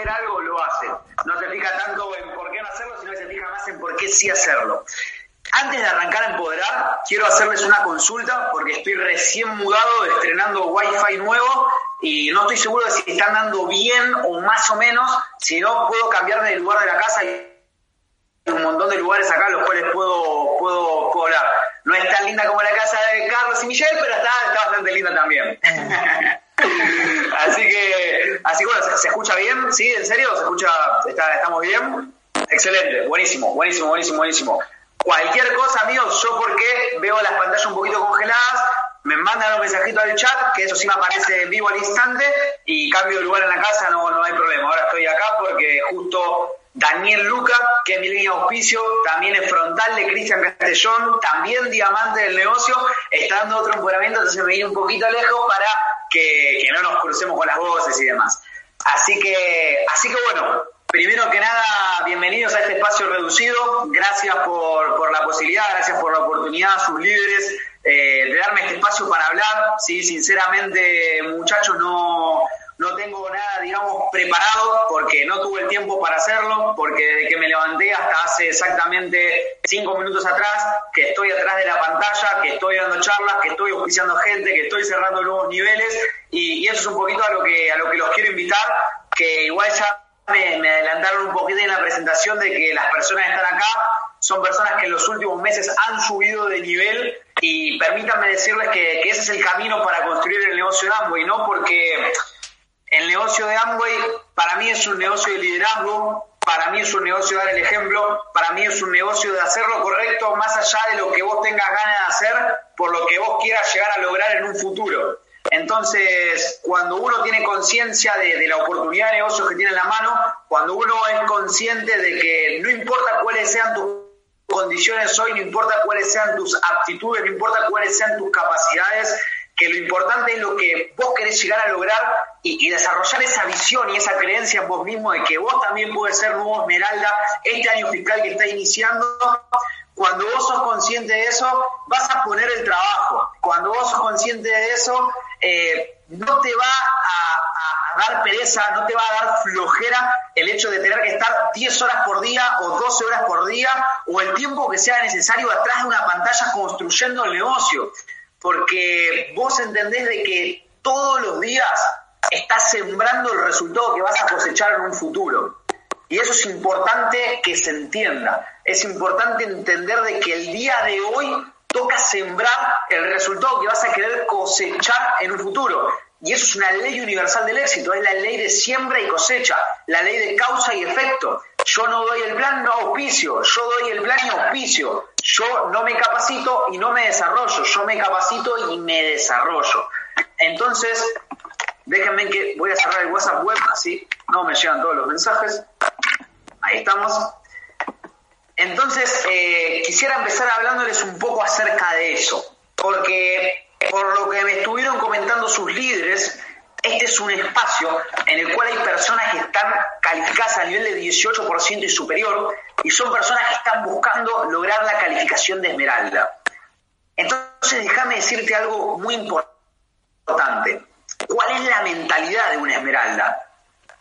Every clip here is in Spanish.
hacer algo, lo hace. No se fija tanto en por qué no hacerlo, sino que se fija más en por qué sí hacerlo. Antes de arrancar a empoderar, quiero hacerles una consulta porque estoy recién mudado, estrenando Wi-Fi nuevo y no estoy seguro de si están dando bien o más o menos. Si no, puedo cambiarme de lugar de la casa y un montón de lugares acá los cuales puedo, puedo, hablar. No es tan linda como la casa de Carlos y Michelle, pero está, está bastante linda también. así que, así que bueno, ¿se, escucha bien? ¿Sí? ¿En serio? ¿Se escucha? Está, ¿Estamos bien? Excelente, buenísimo, buenísimo, buenísimo, buenísimo. Cualquier cosa, amigos, yo porque veo las pantallas un poquito congeladas, me mandan un mensajito al chat, que eso sí me aparece en vivo al instante, y cambio de lugar en la casa, no, no hay problema. Ahora estoy acá porque justo Daniel Luca, que es mi línea de auspicio, también es frontal de Cristian Castellón, también diamante del negocio, está dando otro empoderamiento, entonces me viene un poquito lejos para que, no nos crucemos con las voces y demás. Así que, así que bueno, Primero que nada, bienvenidos a este espacio reducido. Gracias por, por la posibilidad, gracias por la oportunidad, sus líderes, eh, de darme este espacio para hablar. Sí, sinceramente, muchachos, no, no tengo nada, digamos, preparado porque no tuve el tiempo para hacerlo, porque desde que me levanté hasta hace exactamente cinco minutos atrás, que estoy atrás de la pantalla, que estoy dando charlas, que estoy auspiciando gente, que estoy cerrando nuevos niveles, y, eso es un poquito a lo que a lo que los quiero invitar, que igual ya me, adelantaron un poquito en la presentación de que las personas que están acá son personas que en los últimos meses han subido de nivel y permítanme decirles que, ese es el camino para construir el negocio de Amway, ¿no? Porque negocio de Amway para mí es un negocio de liderazgo, para mí es un negocio de dar el ejemplo, para mí es un negocio de hacer lo correcto más allá de lo que vos tengas ganas de hacer, por lo que vos quieras llegar a lograr en un futuro. Entonces, cuando uno tiene conciencia de, la oportunidad de negocios que tiene en la mano, cuando uno es consciente de que no importa cuáles sean tus condiciones hoy, no importa cuáles sean tus aptitudes, no importa cuáles sean tus capacidades, que lo importante es lo que vos querés llegar a lograr y, desarrollar esa visión y esa creencia en vos mismo de que vos también puedes ser nuevo Esmeralda este año fiscal que está iniciando cuando vos sos consciente de eso, vas a poner el trabajo. Cuando vos sos consciente de eso, eh, no te va a, dar pereza, no te va a dar flojera el hecho de tener que estar 10 horas por día o 12 horas por día o el tiempo que sea necesario atrás de una pantalla construyendo el negocio. Porque vos entendés de que todos los días estás sembrando el resultado que vas a cosechar en un futuro. Y eso es importante que se entienda. Es importante entender de que el día de hoy toca sembrar el resultado que vas a querer cosechar en un futuro. Y eso es una ley universal del éxito, es la ley de siembra y cosecha, la ley de causa y efecto. Yo no doy el plan, no auspicio, yo doy el plan y auspicio. Yo no me capacito y no me desarrollo, yo me capacito y me desarrollo. Entonces, déjenme que voy a cerrar el WhatsApp web, así no me llegan todos los mensajes. Ahí estamos. Entonces, eh, quisiera empezar hablándoles un poco acerca de eso, porque por lo que me estuvieron comentando sus líderes, este es un espacio en el cual hay personas que están calificadas a nivel de 18% y superior, y son personas que están buscando lograr la calificación de esmeralda. Entonces, déjame decirte algo muy importante. ¿Cuál es la mentalidad de una esmeralda?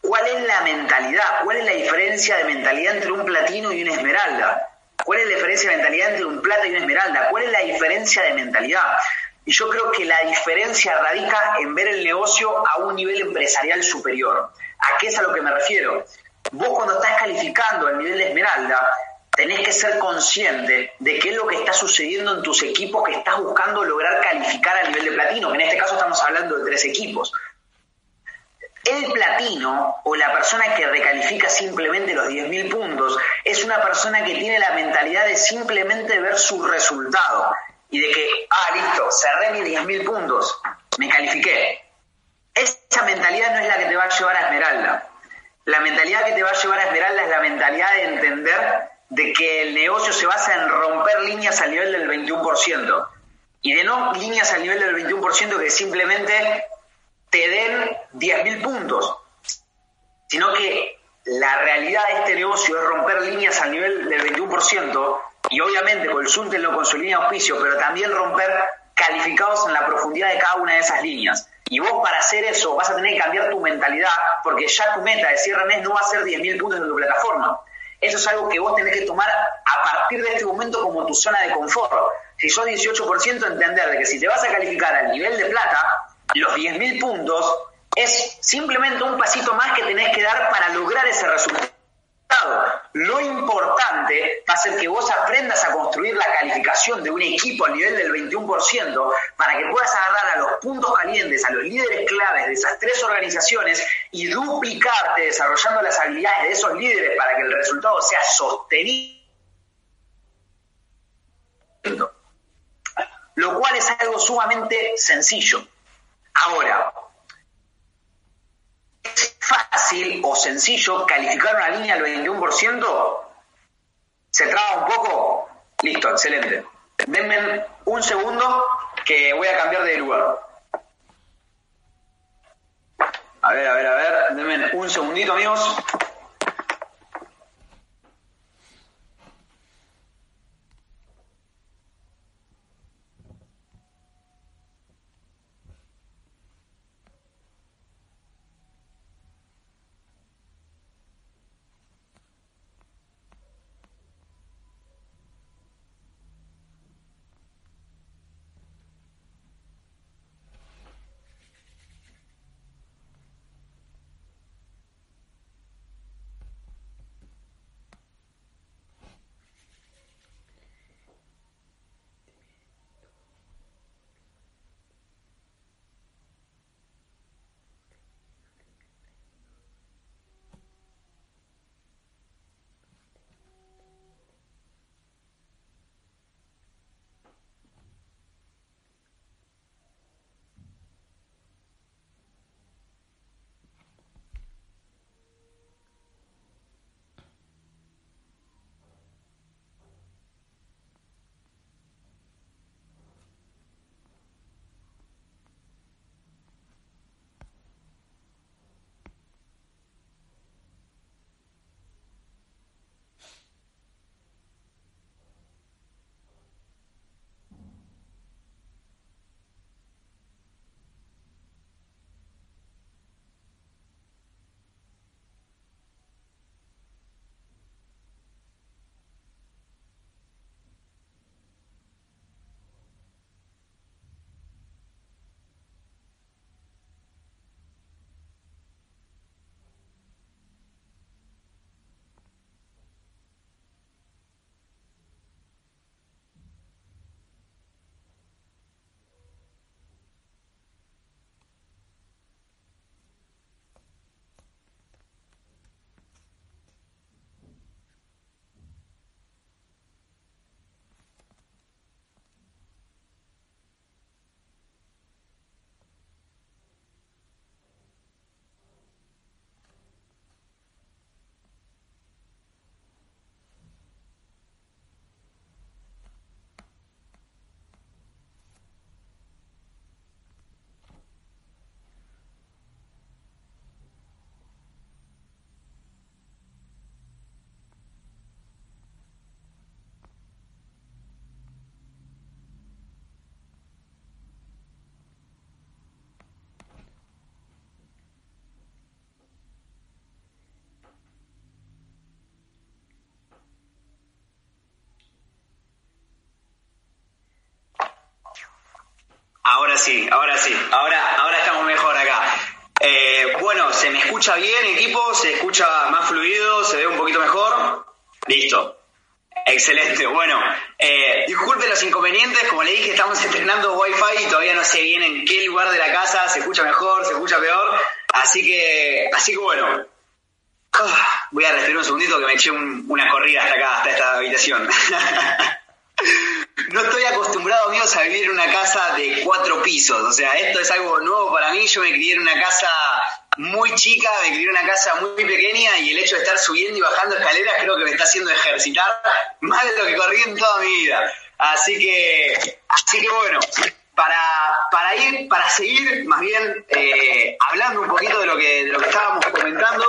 ¿Cuál es la mentalidad? ¿Cuál es la diferencia de mentalidad entre un platino y una esmeralda? ¿Cuál es la diferencia de mentalidad entre un plata y una esmeralda? ¿Cuál es la diferencia de mentalidad? Y yo creo que la diferencia radica en ver el negocio a un nivel empresarial superior. ¿A qué es a lo que me refiero? Vos cuando estás calificando al nivel de esmeralda, tenés que ser consciente de qué es lo que está sucediendo en tus equipos que estás buscando lograr calificar a nivel de platino, que en este caso estamos hablando de tres equipos. El platino o la persona que recalifica simplemente los 10.000 puntos es una persona que tiene la mentalidad de simplemente ver su resultado y de que, ah, listo, cerré mis 10.000 puntos, me califiqué. Esa mentalidad no es la que te va a llevar a Esmeralda. La mentalidad que te va a llevar a Esmeralda es la mentalidad de entender de que el negocio se basa en romper líneas al nivel del 21%. Y de no líneas al nivel del 21% que simplemente te den 10.000 puntos, sino que la realidad de este negocio es romper líneas al nivel del 21% y obviamente con el lo con su línea de auspicio, pero también romper calificados en la profundidad de cada una de esas líneas. Y vos para hacer eso vas a tener que cambiar tu mentalidad, porque ya tu meta de cierre mes no va a ser 10.000 puntos en tu plataforma. Eso es algo que vos tenés que tomar a partir de este momento como tu zona de confort. Si sos 18%, entender de que si te vas a calificar al nivel de plata, los 10.000 puntos es simplemente un pasito más que tenés que dar para lograr ese resultado. Lo importante va a ser que vos aprendas a construir la calificación de un equipo al nivel del 21% para que puedas agarrar a los puntos calientes, a los líderes claves de esas tres organizaciones y duplicarte desarrollando las habilidades de esos líderes para que el resultado sea sostenido. Lo cual es algo sumamente sencillo. Ahora, fácil o sencillo calificar una línea al 21%? ¿Se traba un poco? Listo, excelente. Denme un segundo que voy a cambiar de lugar. A ver, a ver, a ver. Denme un segundito, amigos. Sí, ahora sí, ahora, ahora estamos mejor acá. Eh, bueno, ¿se me escucha bien, equipo? ¿Se escucha más fluido? ¿Se ve un poquito mejor? Listo. Excelente, bueno, eh, disculpen los inconvenientes, como le dije, estamos estrenando Wi-Fi y todavía no sé bien en qué lugar de la casa se escucha mejor, se escucha peor, así que, así que bueno, ah, voy a respirar un segundito que me eché una corrida hasta acá, hasta esta habitación. no estoy acostumbrado, amigos, a vivir en una casa de cuatro pisos. O sea, esto es algo nuevo para mí. Yo me crié en una casa muy chica, me crié en una casa muy pequeña y el hecho de estar subiendo y bajando escaleras creo que me está haciendo ejercitar más de lo que corrí en toda mi vida. Así que, así que bueno, para, para ir, para seguir más bien eh, hablando un poquito de lo que, de lo que estábamos comentando.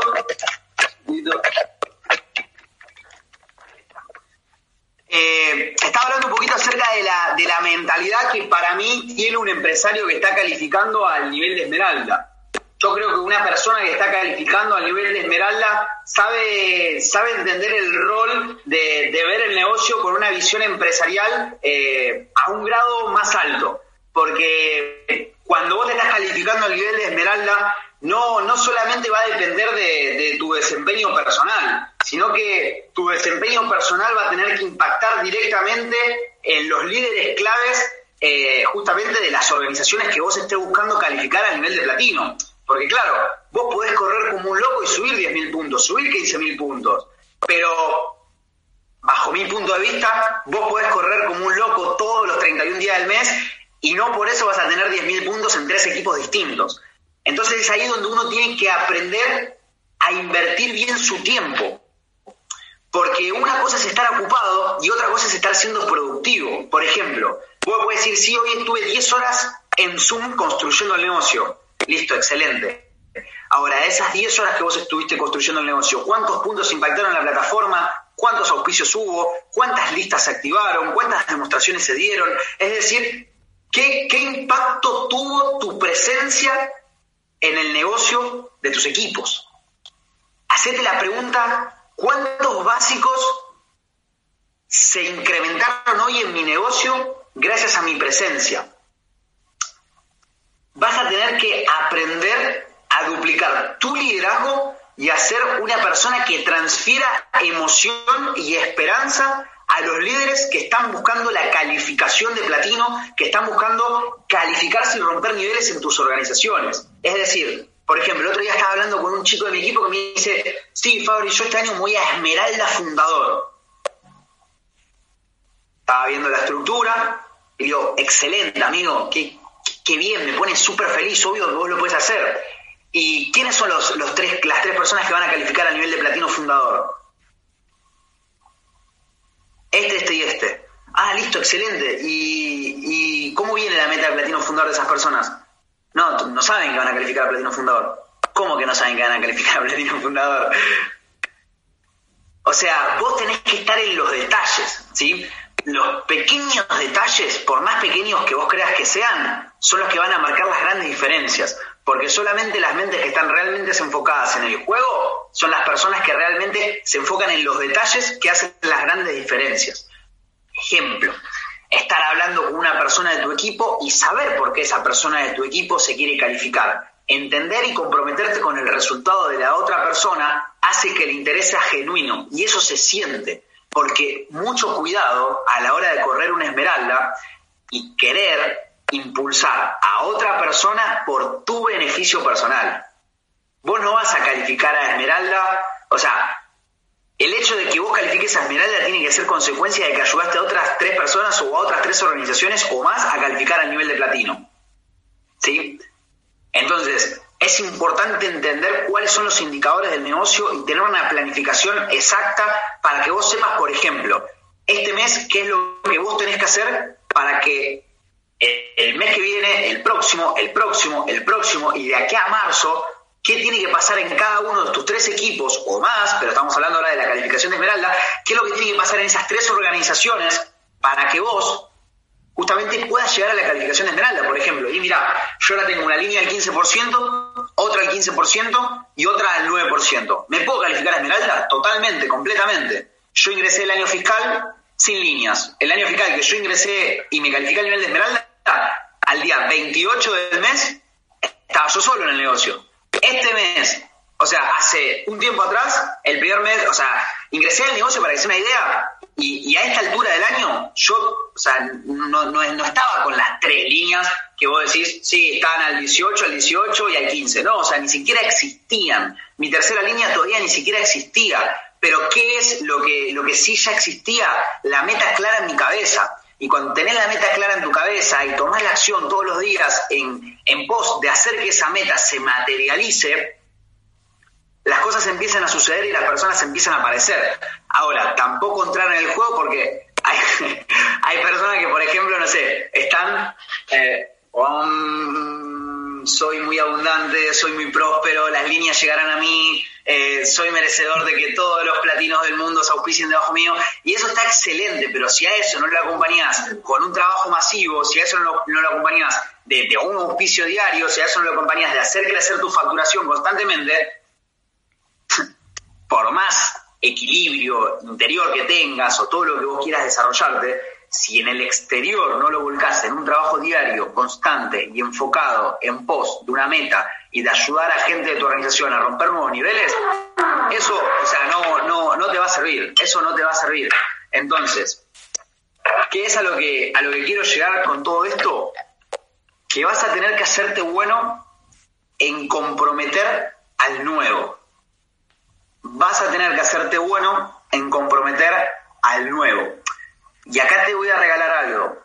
Eh, estaba hablando un poquito acerca de la, de la mentalidad que para mí tiene un empresario que está calificando al nivel de Esmeralda. Yo creo que una persona que está calificando al nivel de Esmeralda sabe, sabe entender el rol de, ver el negocio con una visión empresarial eh, a un grado más alto. Porque cuando vos te estás calificando al nivel de Esmeralda, no, no solamente va a depender de, tu desempeño personal, sino que tu desempeño personal va a tener que impactar directamente en los líderes claves eh, justamente de las organizaciones que vos estés buscando calificar a nivel de platino. Porque claro, vos podés correr como un loco y subir 10.000 puntos, subir 15.000 puntos, pero bajo mi punto de vista, vos podés correr como un loco todos los 31 días del mes y no por eso vas a tener 10.000 puntos en tres equipos distintos. Entonces es ahí donde uno tiene que aprender a invertir bien su tiempo. Porque una cosa es estar ocupado y otra cosa es estar siendo productivo. Por ejemplo, vos podés decir, sí, hoy estuve 10 horas en Zoom construyendo el negocio. Listo, excelente. Ahora, esas 10 horas que vos estuviste construyendo el negocio, ¿cuántos puntos impactaron en la plataforma? ¿Cuántos auspicios hubo? ¿Cuántas listas se activaron? ¿Cuántas demostraciones se dieron? Es decir, ¿qué, qué impacto tuvo tu presencia en el negocio de tus equipos. Hacete la pregunta, ¿cuántos básicos se incrementaron hoy en mi negocio gracias a mi presencia? Vas a tener que aprender a duplicar tu liderazgo y a ser una persona que transfiera emoción y esperanza a los líderes que están buscando la calificación de platino, que están buscando calificarse y romper niveles en tus organizaciones. Es decir, por ejemplo, el otro día estaba hablando con un chico de mi equipo que me dice, sí, Fabri, yo este año voy a Esmeralda Fundador. Estaba viendo la estructura y digo, excelente, amigo, qué, bien, me pone súper feliz, obvio que vos lo puedes hacer. ¿Y quiénes son los, los tres, las tres personas que van a calificar a nivel de platino fundador? Este, este y este. Ah, listo, excelente. ¿Y, cómo viene la meta de platino fundador de esas personas? No, no saben que van a calificar a platino fundador. ¿Cómo que no saben que van a calificar a platino fundador? O sea, vos tenés que estar en los detalles, ¿sí? Los pequeños detalles, por más pequeños que vos creas que sean, son los que van a marcar las grandes diferencias. Porque solamente las mentes que están realmente enfocadas en el juego son las personas que realmente se enfocan en los detalles que hacen las grandes diferencias. Ejemplo, estar hablando con una persona de tu equipo y saber por qué esa persona de tu equipo se quiere calificar. Entender y comprometerte con el resultado de la otra persona hace que el interés sea genuino y eso se siente. Porque mucho cuidado a la hora de correr una esmeralda y querer impulsar a otra persona por tu beneficio personal. Vos no vas a calificar a Esmeralda, o sea, el hecho de que vos califiques a Esmeralda tiene que ser consecuencia de que ayudaste a otras tres personas o a otras tres organizaciones o más a calificar al nivel de platino. ¿Sí? Entonces, es importante entender cuáles son los indicadores del negocio y tener una planificación exacta para que vos sepas, por ejemplo, este mes qué es lo que vos tenés que hacer para que el mes que viene, el próximo, el próximo, el próximo, y de aquí a marzo, qué tiene que pasar en cada uno de tus tres equipos o más, pero estamos hablando ahora de la calificación de Esmeralda, qué es lo que tiene que pasar en esas tres organizaciones para que vos justamente puedas llegar a la calificación de Esmeralda, por ejemplo. Y mira, yo ahora tengo una línea del 15%, otra al 15% y otra al 9%. ¿Me puedo calificar a Esmeralda? Totalmente, completamente. Yo ingresé el año fiscal sin líneas. El año fiscal que yo ingresé y me califiqué a nivel de Esmeralda, al día 28 del mes estaba yo solo en el negocio. Este mes, o sea, hace un tiempo atrás, el primer mes, o sea, ingresé al negocio para que se una idea y, a esta altura del año yo, o sea, no, estaba con las tres líneas que vos decís, sí, estaban al 18, al 18 y al 15. No, o sea, ni siquiera existían. Mi tercera línea todavía ni siquiera existía. Pero ¿qué es lo que, lo que sí ya existía? La meta clara en mi cabeza. Y cuando tenés la meta clara en tu cabeza y tomás la acción todos los días en, en pos de hacer que esa meta se materialice, las cosas empiezan a suceder y las personas empiezan a aparecer. Ahora, tampoco entrar en el juego porque hay, hay personas que, por ejemplo, no sé, están... Eh, soy muy abundante, soy muy próspero, las líneas llegarán a mí, eh, soy merecedor de que todos los platinos del mundo se auspicien debajo mío. Y eso está excelente, pero si a eso no lo acompañas con un trabajo masivo, si a eso no, lo acompañas de, de, un auspicio diario, si a eso no lo acompañas de hacer crecer tu facturación constantemente, por más equilibrio interior que tengas o todo lo que vos quieras desarrollarte, si en el exterior no lo volcás en un trabajo diario, constante y enfocado en pos de una meta y de ayudar a gente de tu organización a romper nuevos niveles, eso, o sea, no, no, no te va a servir, eso no te va a servir. Entonces, ¿qué es a lo que, a lo que quiero llegar con todo esto? Que vas a tener que hacerte bueno en comprometer al nuevo. Vas a tener que hacerte bueno en comprometer al nuevo. Y acá te voy a regalar algo.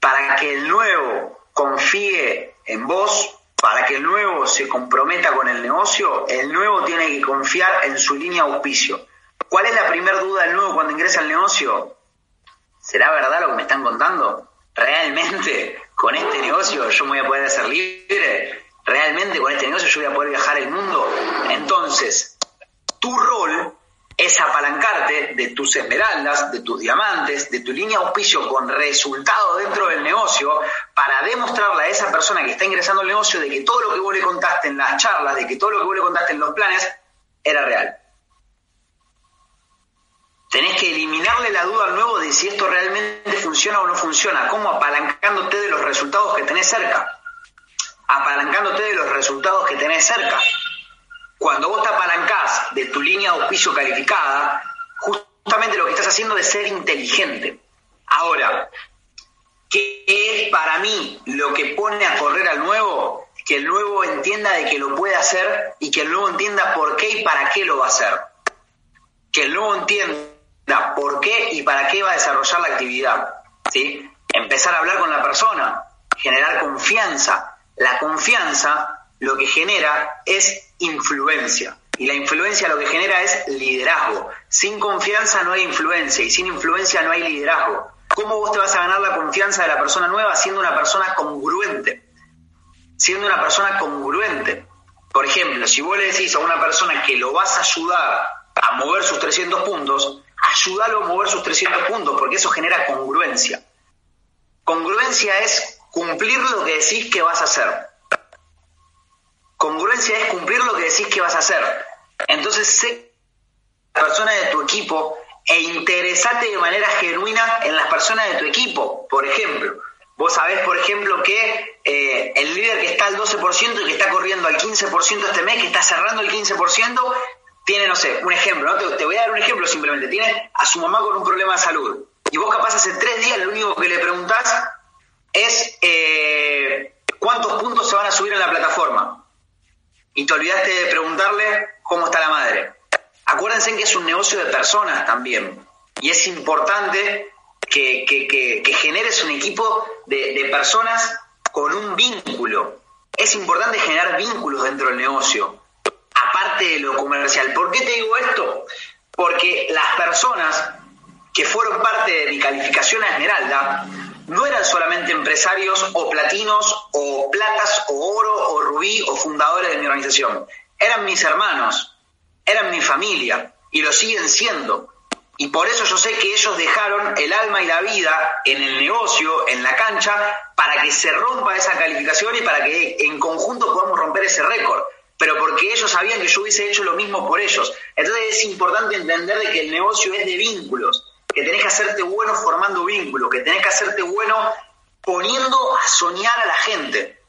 Para que el nuevo confíe en vos, para que el nuevo se comprometa con el negocio, el nuevo tiene que confiar en su línea auspicio. ¿Cuál es la primera duda del nuevo cuando ingresa al negocio? ¿Será verdad lo que me están contando? ¿Realmente con este negocio yo me voy a poder hacer libre? ¿Realmente con este negocio yo voy a poder viajar el mundo? Entonces, tu rol es apalancarte de tus esmeraldas, de tus diamantes, de tu línea auspicio con resultado dentro del negocio para demostrarle a esa persona que está ingresando al negocio de que todo lo que vos le contaste en las charlas, de que todo lo que vos le contaste en los planes era real. Tenés que eliminarle la duda al nuevo de si esto realmente funciona o no funciona, como apalancándote de los resultados que tenés cerca. Apalancándote de los resultados que tenés cerca. Cuando vos te apalancás de tu línea de auspicio calificada, justamente lo que estás haciendo es ser inteligente. Ahora, ¿qué es para mí lo que pone a correr al nuevo? Que el nuevo entienda de que lo puede hacer y que el nuevo entienda por qué y para qué lo va a hacer. Que el nuevo entienda por qué y para qué va a desarrollar la actividad. ¿sí? Empezar a hablar con la persona, generar confianza. La confianza lo que genera es influencia. Y la influencia lo que genera es liderazgo. Sin confianza no hay influencia y sin influencia no hay liderazgo. ¿Cómo vos te vas a ganar la confianza de la persona nueva siendo una persona congruente? Siendo una persona congruente. Por ejemplo, si vos le decís a una persona que lo vas a ayudar a mover sus 300 puntos, ayúdalo a mover sus 300 puntos, porque eso genera congruencia. Congruencia es cumplir lo que decís que vas a hacer. Congruencia es cumplir lo que decís que vas a hacer. Entonces, sé la persona de tu equipo e interesate de manera genuina en las personas de tu equipo. Por ejemplo, vos sabés, por ejemplo, que eh, el líder que está al 12% y que está corriendo al 15% este mes, que está cerrando el 15%, tiene, no sé, un ejemplo, ¿no? te, voy a dar un ejemplo simplemente. Tiene a su mamá con un problema de salud. Y vos capaz hace tres días lo único que le preguntás es eh, cuántos puntos se van a subir en la plataforma y te olvidaste de preguntarle cómo está la madre. Acuérdense que es un negocio de personas también y es importante que, generes un equipo de, de personas con un vínculo. Es importante generar vínculos dentro del negocio, aparte de lo comercial. ¿Por qué te digo esto? Porque las personas que fueron parte de mi calificación a Esmeralda no eran solamente empresarios o platinos o platas o oro o rubí o fundadores de mi organización. Eran mis hermanos, eran mi familia y lo siguen siendo. Y por eso yo sé que ellos dejaron el alma y la vida en el negocio, en la cancha, para que se rompa esa calificación y para que en conjunto podamos romper ese récord. Pero porque ellos sabían que yo hubiese hecho lo mismo por ellos. Entonces es importante entender de que el negocio es de vínculos que tenés que hacerte bueno formando vínculos, que tenés que hacerte bueno poniendo a soñar a la gente.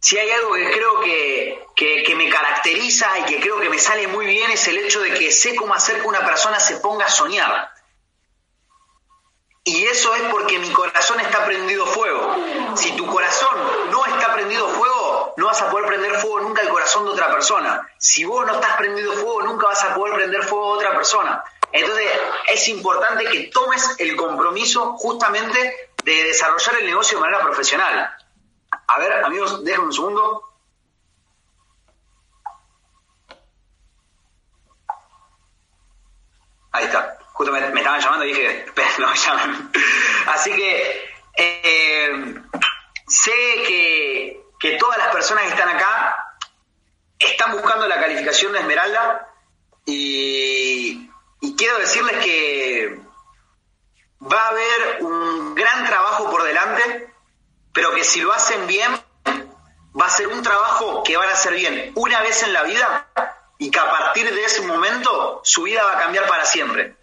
Si hay algo que creo que, que, me caracteriza y que creo que me sale muy bien es el hecho de que sé cómo hacer que una persona se ponga a soñar. Y eso es porque mi corazón está prendido fuego. Si tu corazón no está prendido fuego, no vas a poder prender fuego nunca el corazón de otra persona. Si vos no estás prendido fuego, nunca vas a poder prender fuego a otra persona. Entonces, es importante que tomes el compromiso justamente de desarrollar el negocio de manera profesional. A ver, amigos, déjenme un segundo. Ahí está. Justo me, estaban llamando y dije, no me llaman. Así que eh, sé que que todas las personas que están acá están buscando la calificación de Esmeralda y, y quiero decirles que va a haber un gran trabajo por delante, pero que si lo hacen bien, va a ser un trabajo que van a hacer bien una vez en la vida y que a partir de ese momento su vida va a cambiar para siempre.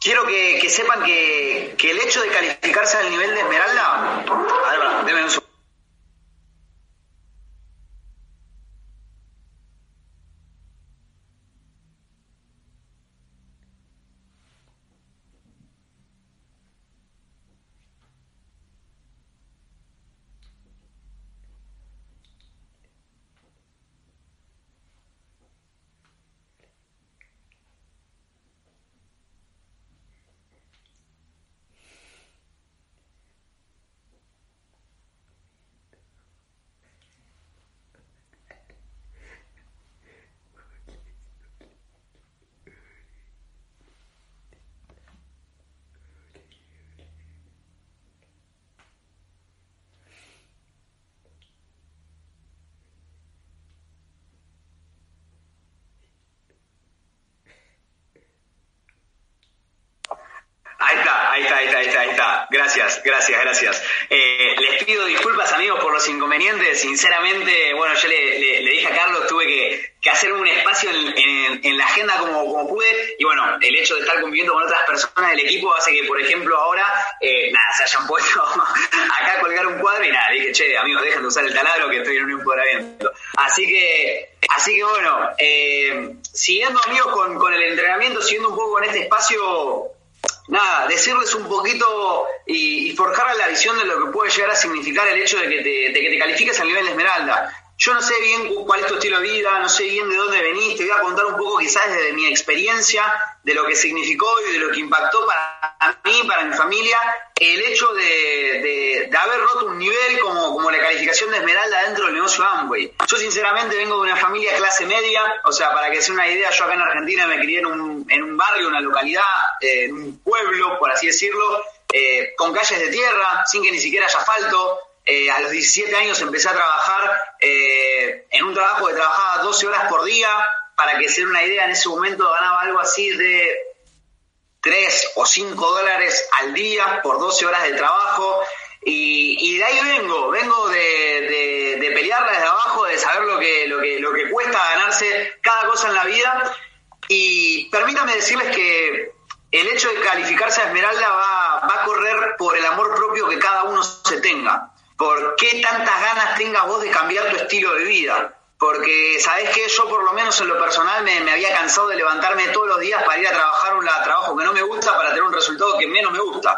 Quiero que, sepan que, el hecho de calificarse al nivel de Esmeralda, a ver, un ahí está, ahí está, ahí está, está. Gracias, gracias, gracias. Eh, les pido disculpas, amigos, por los inconvenientes. Sinceramente, bueno, yo le, dije a Carlos, tuve que, hacer un espacio en, la agenda como, pude. Y bueno, el hecho de estar conviviendo con otras personas del equipo hace que, por ejemplo, ahora, eh, nada, se hayan puesto acá a colgar un cuadro y nada, dije, che, amigos, dejen de usar el taladro que estoy en un empoderamiento. Así que, así que bueno, eh, siguiendo, amigos, con, con el entrenamiento, siguiendo un poco con este espacio nada, decirles un poquito y, forjar la visión de lo que puede llegar a significar el hecho de que te, de que te califiques al nivel de esmeralda. Yo no sé bien cuál es tu estilo de vida, no sé bien de dónde venís, te voy a contar un poco quizás desde mi experiencia, de lo que significó y de lo que impactó para mí, para mi familia, el hecho de, haber roto un nivel como, como la calificación de Esmeralda dentro del negocio Amway. Yo sinceramente vengo de una familia clase media, o sea, para que sea una idea, yo acá en Argentina me crié en un, en un barrio, una localidad, eh, en un pueblo, por así decirlo, eh, con calles de tierra, sin que ni siquiera haya asfalto, eh, a los 17 años empecé a trabajar eh, en un trabajo que trabajaba 12 horas por día. Para que se den una idea, en ese momento ganaba algo así de 3 o 5 dólares al día por 12 horas de trabajo. Y, de ahí vengo, vengo de, de, pelearla desde abajo, de saber lo que, lo, que, lo que cuesta ganarse cada cosa en la vida. Y permítanme decirles que el hecho de calificarse a Esmeralda va, va a correr por el amor propio que cada uno se tenga por qué tantas ganas tengas vos de cambiar tu estilo de vida. Porque, ¿sabés que Yo, por lo menos en lo personal, me, había cansado de levantarme todos los días para ir a trabajar un trabajo que no me gusta para tener un resultado que menos me gusta.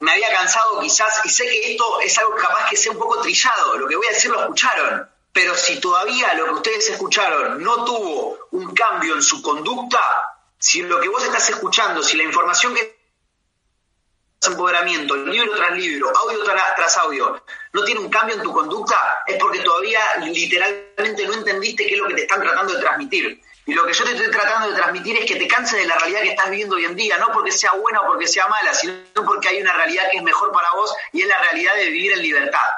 Me había cansado quizás, y sé que esto es algo capaz que sea un poco trillado, lo que voy a decir lo escucharon, pero si todavía lo que ustedes escucharon no tuvo un cambio en su conducta, si lo que vos estás escuchando, si la información que empoderamiento, libro tras libro, audio tras, audio, no tiene un cambio en tu conducta, es porque todavía literalmente no entendiste qué es lo que te están tratando de transmitir. Y lo que yo te estoy tratando de transmitir es que te canses de la realidad que estás viviendo hoy en día, no porque sea buena o porque sea mala, sino porque hay una realidad que es mejor para vos y es la realidad de vivir en libertad.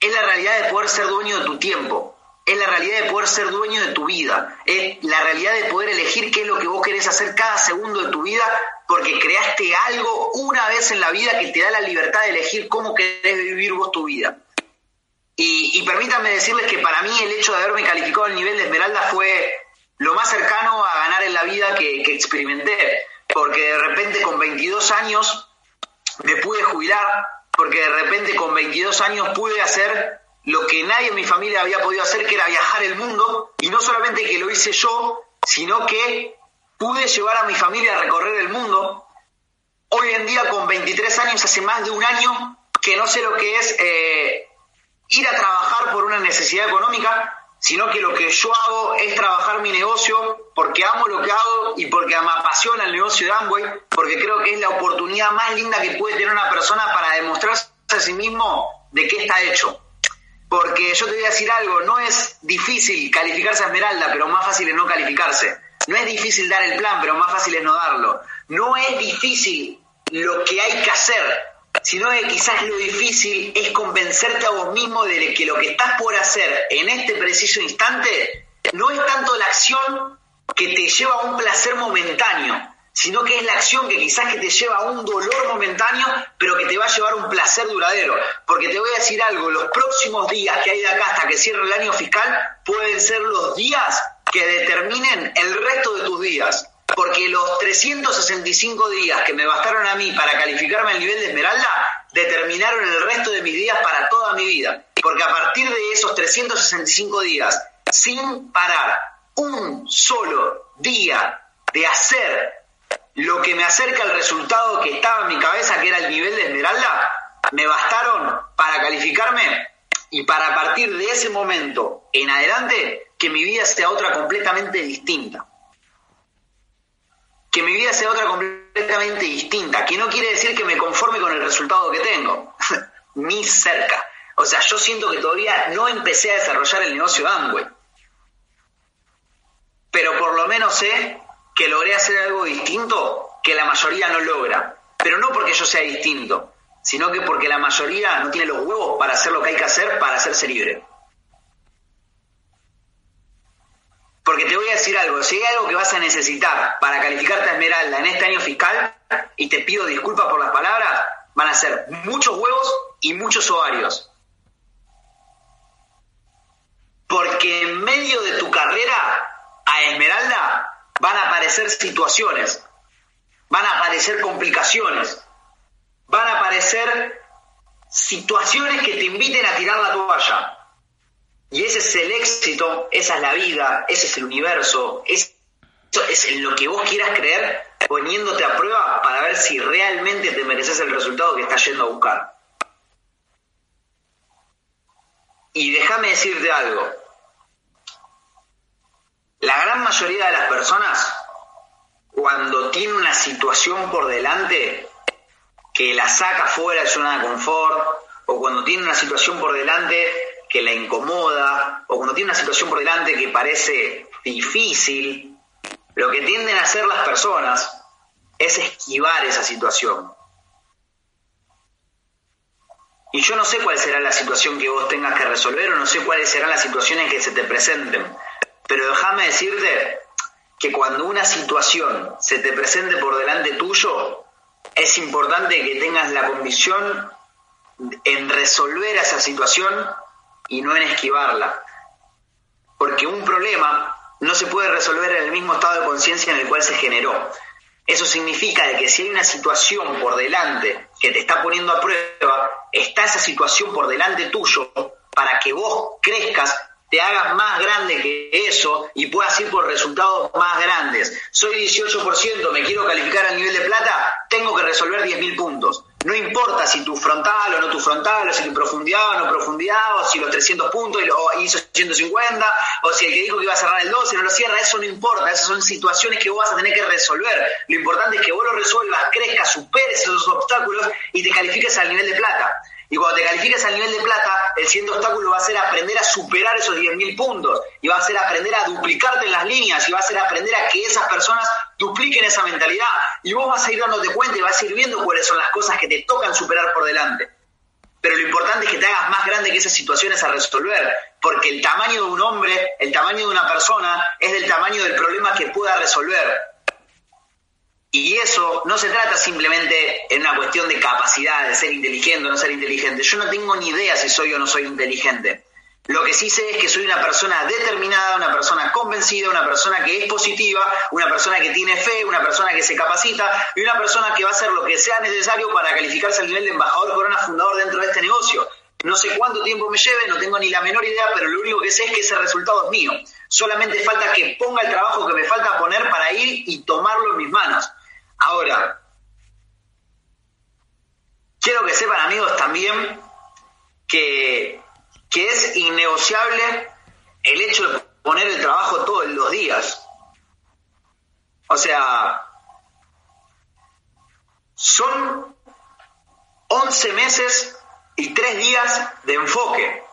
Es la realidad de poder ser dueño de tu tiempo, es la realidad de poder ser dueño de tu vida, es la realidad de poder elegir qué es lo que vos querés hacer cada segundo de tu vida porque creaste algo una vez en la vida que te da la libertad de elegir cómo querés vivir vos tu vida. Y, permítanme decirles que para mí el hecho de haberme calificado al nivel de Esmeralda fue lo más cercano a ganar en la vida que, que experimenté, porque de repente con 22 años me pude jubilar, porque de repente con 22 años pude hacer lo que nadie en mi familia había podido hacer, que era viajar el mundo, y no solamente que lo hice yo, sino que pude llevar a mi familia a recorrer el mundo. Hoy en día, con 23 años, hace más de un año que no sé lo que es eh, ir a trabajar por una necesidad económica, sino que lo que yo hago es trabajar mi negocio porque amo lo que hago y porque me apasiona el negocio de Amway, porque creo que es la oportunidad más linda que puede tener una persona para demostrarse a sí mismo de qué está hecho. Porque yo te voy a decir algo, no es difícil calificarse a Esmeralda, pero más fácil es no calificarse. No es difícil dar el plan, pero más fácil es no darlo. No es difícil lo que hay que hacer, sino que quizás lo difícil es convencerte a vos mismo de que lo que estás por hacer en este preciso instante no es tanto la acción que te lleva a un placer momentáneo, sino que es la acción que quizás que te lleva a un dolor momentáneo, pero que te va a llevar a un placer duradero. Porque te voy a decir algo, los próximos días que hay de acá hasta que cierre el año fiscal pueden ser los días que determinen el resto de tus días. Porque los 365 días que me bastaron a mí para calificarme al nivel de Esmeralda determinaron el resto de mis días para toda mi vida. Porque a partir de esos 365 días, sin parar un solo día de hacer lo que me acerca al resultado que estaba en mi cabeza, que era el nivel de Esmeralda, me bastaron para calificarme y para partir de ese momento en adelante que mi vida sea otra completamente distinta. Que mi vida sea otra completamente distinta, que no quiere decir que me conforme con el resultado que tengo, ni cerca. O sea, yo siento que todavía no empecé a desarrollar el negocio de Amway. Pero por lo menos sé que logré hacer algo distinto que la mayoría no logra. Pero no porque yo sea distinto, sino que porque la mayoría no tiene los huevos para hacer lo que hay que hacer para hacerse libre. Te voy a decir algo, si hay algo que vas a necesitar para calificarte a Esmeralda en este año fiscal, y te pido disculpas por las palabras, van a ser muchos huevos y muchos ovarios. Porque en medio de tu carrera a Esmeralda van a aparecer situaciones, van a aparecer complicaciones, van a aparecer situaciones que te inviten a tirar la toalla. Y ese es el éxito, esa es la vida, ese es el universo, es, es en lo que vos quieras creer poniéndote a prueba para ver si realmente te mereces el resultado que estás yendo a buscar. Y déjame decirte algo, la gran mayoría de las personas, cuando tiene una situación por delante que la saca fuera de su zona de confort, o cuando tiene una situación por delante que la incomoda, o cuando tiene una situación por delante que parece difícil, lo que tienden a hacer las personas es esquivar esa situación. Y yo no sé cuál será la situación que vos tengas que resolver o no sé cuáles serán las situaciones que se te presenten. Pero déjame decirte que cuando una situación se te presente por delante tuyo, es importante que tengas la convicción en resolver esa situación y no en esquivarla. Porque un problema no se puede resolver en el mismo estado de conciencia en el cual se generó. Eso significa de que si hay una situación por delante que te está poniendo a prueba, está esa situación por delante tuyo para que vos crezcas te hagas más grande que eso y puedas ir por resultados más grandes. Soy 18%, me quiero calificar al nivel de plata, tengo que resolver 10.000 puntos. No importa si tu frontal o no tu frontal, o si tu profundidad o no profundidad, o si los 300 puntos hizo 150, o si el que dijo que iba a cerrar el 12 no lo cierra, eso no importa, esas son situaciones que vos vas a tener que resolver. Lo importante es que vos lo resuelvas, crezcas, superes esos obstáculos y te califiques al nivel de plata. Y cuando te califiques al nivel de plata, el siguiente obstáculo va a ser aprender a superar esos 10.000 puntos. Y va a ser aprender a duplicarte en las líneas. Y va a ser aprender a que esas personas dupliquen esa mentalidad. Y vos vas a ir dándote cuenta y vas a ir viendo cuáles son las cosas que te tocan superar por delante. Pero lo importante es que te hagas más grande que esas situaciones a resolver. Porque el tamaño de un hombre, el tamaño de una persona, es del tamaño del problema que pueda resolver. Y eso no se trata simplemente en una cuestión de capacidad, de ser inteligente o no ser inteligente. Yo no tengo ni idea si soy o no soy inteligente. Lo que sí sé es que soy una persona determinada, una persona convencida, una persona que es positiva, una persona que tiene fe, una persona que se capacita y una persona que va a hacer lo que sea necesario para calificarse al nivel de embajador corona fundador dentro de este negocio. No sé cuánto tiempo me lleve, no tengo ni la menor idea, pero lo único que sé es que ese resultado es mío. Solamente falta que ponga el trabajo que me falta poner para ir y tomarlo en mis manos. Ahora, quiero que sepan amigos también que, que es innegociable el hecho de poner el trabajo todos los días. O sea, son 11 meses y 3 días de enfoque.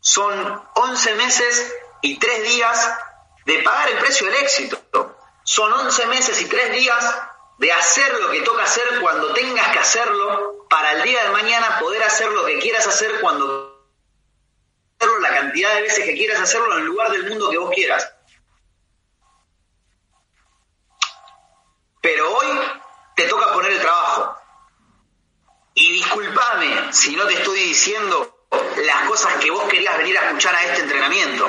Son 11 meses y 3 días de pagar el precio del éxito. Son 11 meses y 3 días de hacer lo que toca hacer cuando tengas que hacerlo para el día de mañana poder hacer lo que quieras hacer cuando hacerlo la cantidad de veces que quieras hacerlo en el lugar del mundo que vos quieras. Pero hoy te toca poner el trabajo. Y discúlpame si no te estoy diciendo las cosas que vos querías venir a escuchar a este entrenamiento.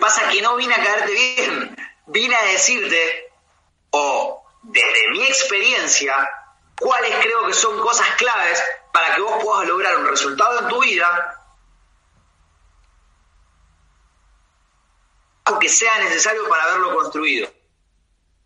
Pasa que no vine a caerte bien, vine a decirte, o desde mi experiencia, cuáles creo que son cosas claves para que vos puedas lograr un resultado en tu vida que sea necesario para haberlo construido.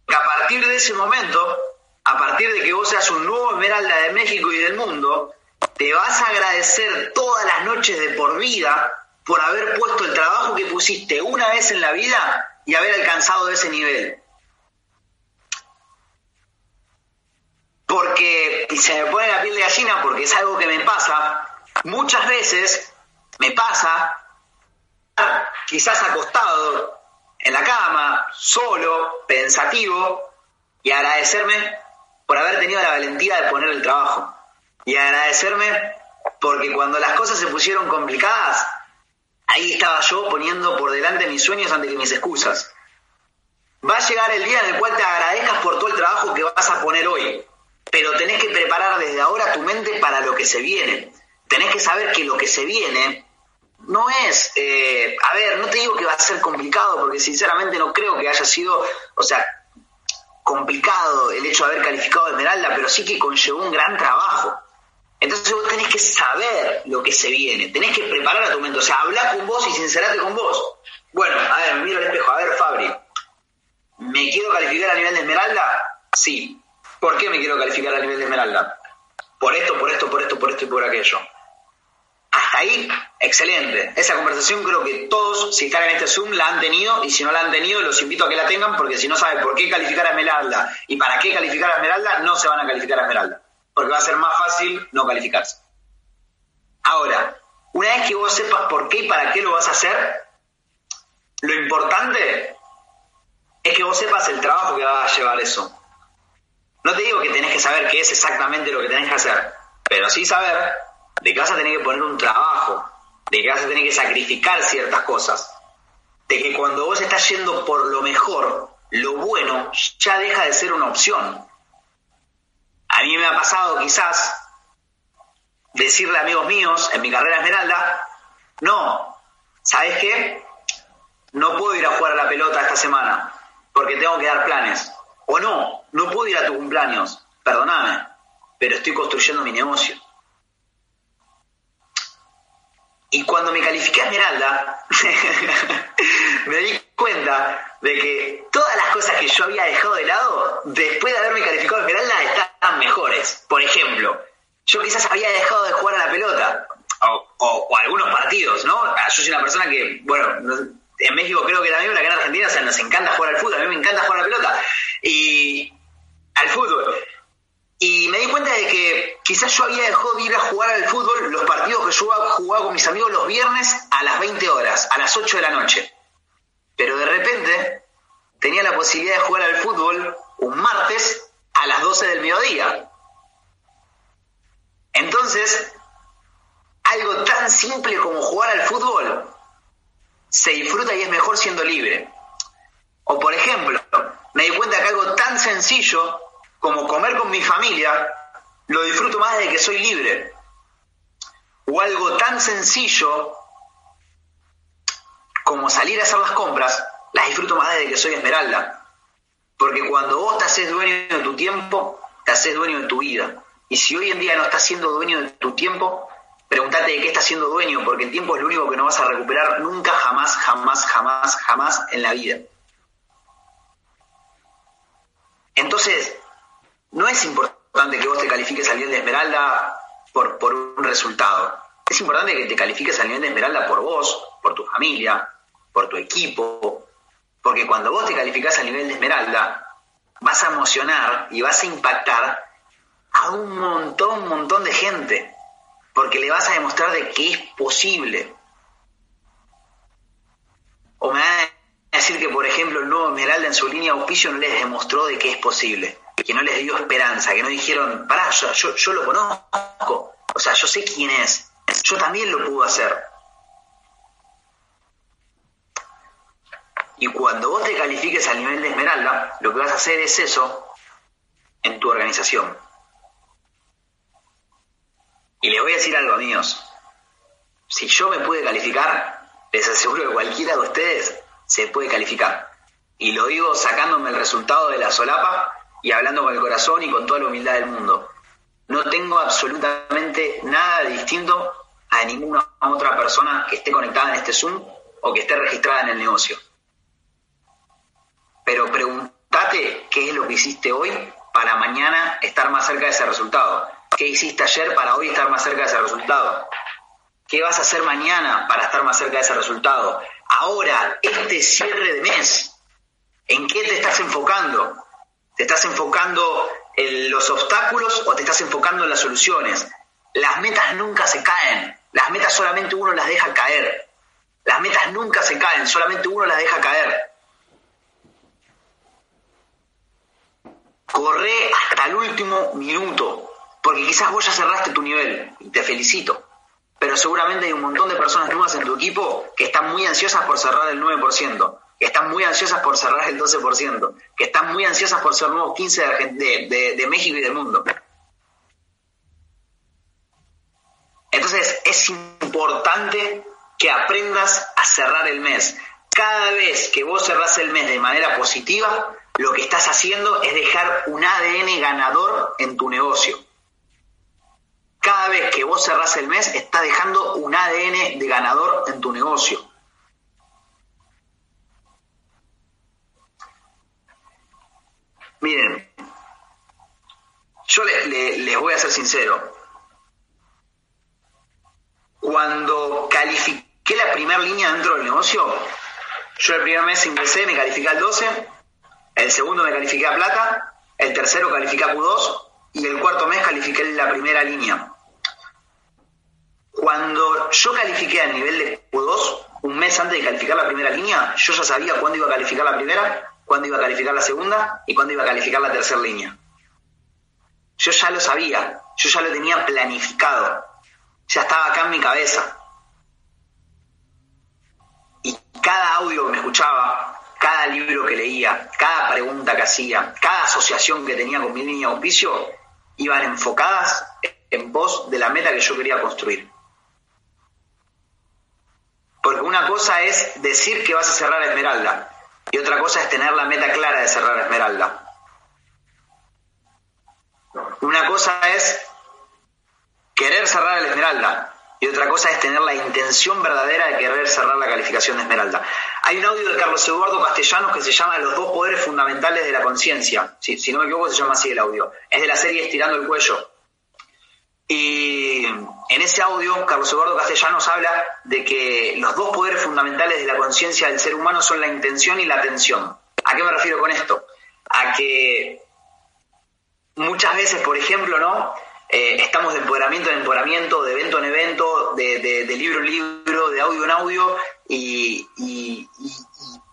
A partir de ese momento, a partir de que vos seas un nuevo Esmeralda de México y del mundo, te vas a agradecer todas las noches de por vida por haber puesto el trabajo que pusiste una vez en la vida y haber alcanzado ese nivel. Porque, y se me pone la piel de gallina porque es algo que me pasa, muchas veces me pasa, quizás acostado en la cama, solo, pensativo, y agradecerme por haber tenido la valentía de poner el trabajo. Y agradecerme porque cuando las cosas se pusieron complicadas, ahí estaba yo poniendo por delante mis sueños antes que mis excusas. Va a llegar el día en el cual te agradezcas por todo el trabajo que vas a poner hoy, pero tenés que preparar desde ahora tu mente para lo que se viene. Tenés que saber que lo que se viene no es, eh, a ver, no te digo que va a ser complicado, porque sinceramente no creo que haya sido, o sea, complicado el hecho de haber calificado Esmeralda, pero sí que conllevó un gran trabajo. Entonces vos tenés que saber lo que se viene, tenés que preparar a tu mente, o sea, hablar con vos y sincerarte con vos. Bueno, a ver, miro al espejo, a ver, Fabri, ¿me quiero calificar a nivel de Esmeralda? Sí. ¿Por qué me quiero calificar a nivel de Esmeralda? Por esto, por esto, por esto, por esto y por aquello. Hasta ahí, excelente. Esa conversación creo que todos, si están en este Zoom, la han tenido y si no la han tenido, los invito a que la tengan porque si no saben por qué calificar a Esmeralda y para qué calificar a Esmeralda, no se van a calificar a Esmeralda. Porque va a ser más fácil no calificarse. Ahora, una vez que vos sepas por qué y para qué lo vas a hacer, lo importante es que vos sepas el trabajo que va a llevar eso. No te digo que tenés que saber qué es exactamente lo que tenés que hacer, pero sí saber de que vas a tener que poner un trabajo, de que vas a tener que sacrificar ciertas cosas, de que cuando vos estás yendo por lo mejor, lo bueno ya deja de ser una opción. A mí me ha pasado quizás decirle a amigos míos en mi carrera esmeralda, no, ¿sabes qué? No puedo ir a jugar a la pelota esta semana porque tengo que dar planes. O no, no puedo ir a tu cumpleaños, perdóname, pero estoy construyendo mi negocio. Y cuando me califiqué a Esmeralda, me di cuenta de que todas las cosas que yo había dejado de lado, después de haberme calificado a Esmeralda, estaban mejores. Por ejemplo, yo quizás había dejado de jugar a la pelota, o, algunos partidos, ¿no? Ah, yo soy una persona que, bueno, en México creo que también, acá en Argentina, o sea, nos encanta jugar al fútbol, a mí me encanta jugar a la pelota. Y al fútbol. Y me di cuenta de que quizás yo había dejado de ir a jugar al fútbol los partidos que yo jugaba con mis amigos los viernes a las 20 horas, a las 8 de la noche. Pero de repente tenía la posibilidad de jugar al fútbol un martes a las 12 del mediodía. Entonces, algo tan simple como jugar al fútbol se disfruta y es mejor siendo libre. O por ejemplo, me di cuenta que algo tan sencillo como comer con mi familia, lo disfruto más de que soy libre. O algo tan sencillo como salir a hacer las compras, las disfruto más desde que soy esmeralda. Porque cuando vos te haces dueño de tu tiempo, te haces dueño de tu vida. Y si hoy en día no estás siendo dueño de tu tiempo, pregúntate de qué estás siendo dueño, porque el tiempo es lo único que no vas a recuperar nunca, jamás, jamás, jamás, jamás en la vida. Entonces, no es importante que vos te califiques al nivel de Esmeralda por, por un resultado. Es importante que te califiques al nivel de Esmeralda por vos, por tu familia, por tu equipo. Porque cuando vos te calificás al nivel de Esmeralda, vas a emocionar y vas a impactar a un montón, un montón de gente. Porque le vas a demostrar de que es posible. O me van a decir que, por ejemplo, el nuevo Esmeralda en su línea de auspicio no les demostró de que es posible. Que no les dio esperanza, que no dijeron, pará, yo, yo, lo conozco, o sea, yo sé quién es, yo también lo puedo hacer. Y cuando vos te califiques al nivel de esmeralda, lo que vas a hacer es eso en tu organización. Y les voy a decir algo, amigos. Si yo me pude calificar, les aseguro que cualquiera de ustedes se puede calificar. Y lo digo sacándome el resultado de la solapa y hablando con el corazón y con toda la humildad del mundo. No tengo absolutamente nada distinto a ninguna otra persona que esté conectada en este Zoom o que esté registrada en el negocio. Pero pregúntate qué es lo que hiciste hoy para mañana estar más cerca de ese resultado. ¿Qué hiciste ayer para hoy estar más cerca de ese resultado? ¿Qué vas a hacer mañana para estar más cerca de ese resultado? Ahora, este cierre de mes, ¿en qué te estás enfocando? ¿Te estás enfocando en los obstáculos o te estás enfocando en las soluciones? Las metas nunca se caen, las metas solamente uno las deja caer. Las metas nunca se caen, solamente uno las deja caer. Corre hasta el último minuto, porque quizás vos ya cerraste tu nivel y te felicito. Pero seguramente hay un montón de personas nuevas en tu equipo que están muy ansiosas por cerrar el 9%, que están muy ansiosas por cerrar el 12%, que están muy ansiosas por ser nuevos 15 de, de México y del mundo. Entonces es importante que aprendas a cerrar el mes. Cada vez que vos cerrás el mes de manera positiva, lo que estás haciendo es dejar un ADN ganador en tu negocio. Cada vez que vos cerrás el mes, estás dejando un ADN de ganador en tu negocio. Miren, yo les voy a ser sincero. Cuando califiqué la primera línea dentro del negocio, yo el primer mes ingresé, me califiqué al 12, el segundo me califiqué a plata, el tercero califiqué a Q2 y el cuarto mes califiqué la primera línea. Cuando yo califiqué al nivel de Q2, un mes antes de calificar la primera línea, yo ya sabía cuándo iba a calificar la primera, cuándo iba a calificar la segunda y cuándo iba a calificar la tercera línea. Yo ya lo sabía, yo ya lo tenía planificado, ya estaba acá en mi cabeza. Y cada audio que me escuchaba, cada libro que leía, cada pregunta que hacía, cada asociación que tenía con mi línea de auspicio, iban enfocadas en pos de la meta que yo quería construir. Porque una cosa es decir que vas a cerrar Esmeralda y otra cosa es tener la meta clara de cerrar Esmeralda. Una cosa es querer cerrar Esmeralda y otra cosa es tener la intención verdadera de querer cerrar la calificación de Esmeralda. Hay un audio de Carlos Eduardo Castellanos que se llama Los dos poderes fundamentales de la conciencia. si no me equivoco, se llama así el audio. Es de la serie Estirando el cuello. Y en ese audio, Carlos Eduardo Castellanos habla de que los dos poderes fundamentales de la conciencia del ser humano son la intención y la atención. ¿A qué me refiero con esto? A que muchas veces, por ejemplo, ¿no? Eh, estamos de empoderamiento en empoderamiento, de evento en evento, de, libro en libro, de audio en audio, y,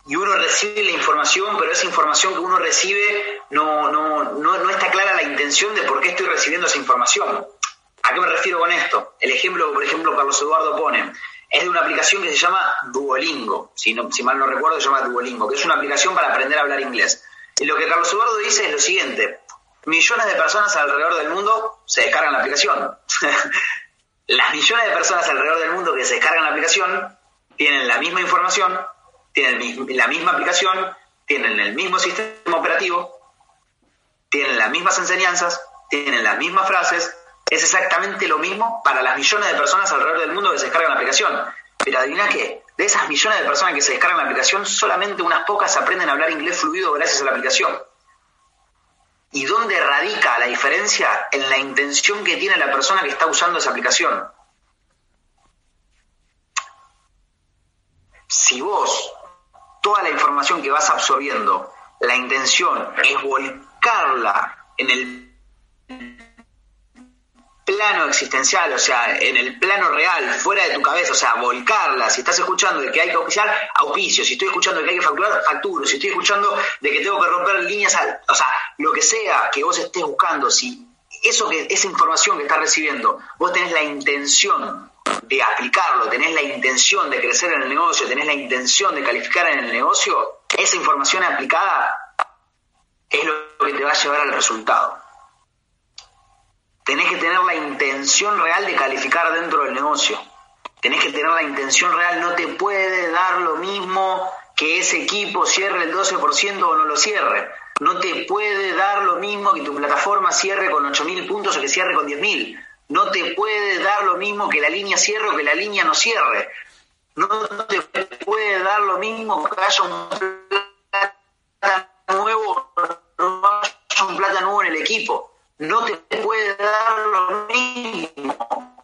uno recibe la información, pero esa información que uno recibe no, no, no, está clara la intención de por qué estoy recibiendo esa información. ¿A qué me refiero con esto? El ejemplo, por ejemplo, Carlos Eduardo pone, es de una aplicación que se llama Duolingo, si, si mal no recuerdo, se llama Duolingo, que es una aplicación para aprender a hablar inglés. Y lo que Carlos Eduardo dice es lo siguiente, millones de personas alrededor del mundo se descargan la aplicación. Las millones de personas alrededor del mundo que se descargan la aplicación tienen la misma información, tienen la misma aplicación, tienen el mismo sistema operativo, tienen las mismas enseñanzas, tienen las mismas frases, es exactamente lo mismo para las millones de personas alrededor del mundo que se descargan la aplicación. Pero adivina qué, de esas millones de personas que se descargan la aplicación, solamente unas pocas aprenden a hablar inglés fluido gracias a la aplicación. ¿Y dónde radica la diferencia? En la intención que tiene la persona que está usando esa aplicación. Si vos, toda la información que vas absorbiendo, la intención es volcarla en el plano existencial, o sea, en el plano real, fuera de tu cabeza, o sea, volcarla. Si estás escuchando de que hay que auspiciar, auspicio. Si estoy escuchando de que hay que facturar, facturo. Si estoy escuchando de que tengo que romper líneas, o sea, lo que sea que vos estés buscando, si eso que, esa información que estás recibiendo, vos tenés la intención de aplicarlo, tenés la intención de crecer en el negocio, tenés la intención de calificar en el negocio, esa información aplicada es lo que te va a llevar al resultado. Tenés que tener la intención real de calificar dentro del negocio. Tenés que tener la intención real, no te puede dar lo mismo que ese equipo cierre el 12% o no lo cierre. No te puede dar lo mismo que tu plataforma cierre con 8.000 puntos o que cierre con 10.000. No te puede dar lo mismo que la línea cierre o que la línea no cierre. No te puede dar lo mismo que haya un plata nuevo, no haya un plata nuevo en el equipo. No te puede dar lo mismo.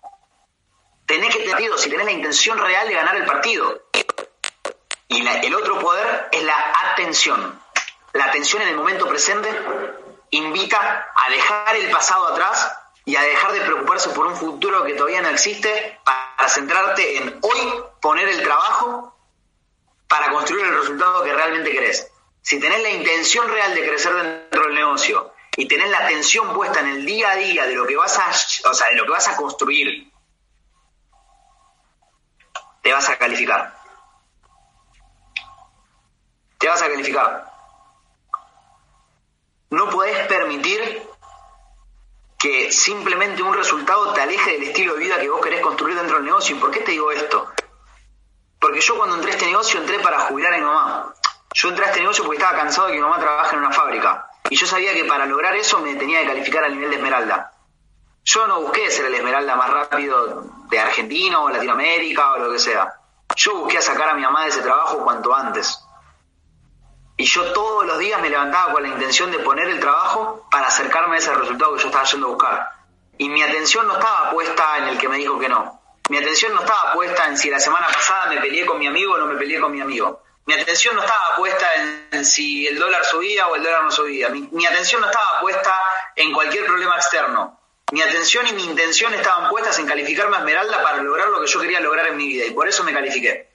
Tenés que tener, si tenés la intención real de ganar el partido. Y el otro poder es la atención. La atención en el momento presente invita a dejar el pasado atrás y a dejar de preocuparse por un futuro que todavía no existe para centrarte en hoy poner el trabajo para construir el resultado que realmente querés. Si tenés la intención real de crecer dentro del negocio y tenés la atención puesta en el día a día de lo que vas a, o sea, de lo que vas a construir, te vas a calificar. Te vas a calificar. No podés permitir que simplemente un resultado te aleje del estilo de vida que vos querés construir dentro del negocio. ¿Y por qué te digo esto? Porque yo cuando entré a este negocio entré para jubilar a mi mamá. Yo entré a este negocio porque estaba cansado de que mi mamá trabaje en una fábrica. Y yo sabía que para lograr eso me tenía que calificar al nivel de esmeralda. Yo no busqué ser el esmeralda más rápido de Argentina o Latinoamérica o lo que sea. Yo busqué sacar a mi mamá de ese trabajo cuanto antes. Y yo todos los días me levantaba con la intención de poner el trabajo para acercarme a ese resultado que yo estaba yendo a buscar. Y mi atención no estaba puesta en el que me dijo que no. Mi atención no estaba puesta en si la semana pasada me peleé con mi amigo o no me peleé con mi amigo. Mi atención no estaba puesta en, si el dólar subía o el dólar no subía. Mi, mi atención no estaba puesta en cualquier problema externo. Mi atención y mi intención estaban puestas en calificarme a Esmeralda para lograr lo que yo quería lograr en mi vida y por eso me califiqué.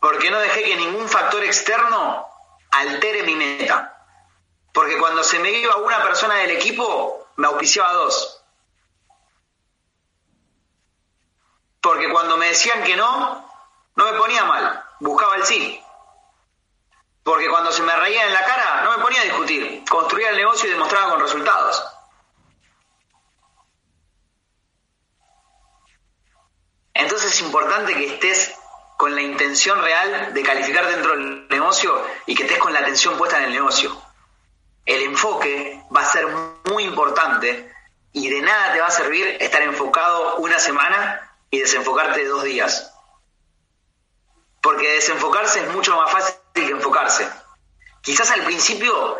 porque no dejé que ningún factor externo altere mi meta. Porque cuando se me iba una persona del equipo, me auspiciaba dos. Porque cuando me decían que no, no me ponía mal, buscaba el sí. Porque cuando se me reía en la cara, no me ponía a discutir, construía el negocio y demostraba con resultados. Entonces es importante que estés con la intención real de calificar dentro del negocio y que estés con la atención puesta en el negocio. El enfoque va a ser muy importante y de nada te va a servir estar enfocado una semana y desenfocarte dos días. Porque desenfocarse es mucho más fácil que enfocarse. Quizás al principio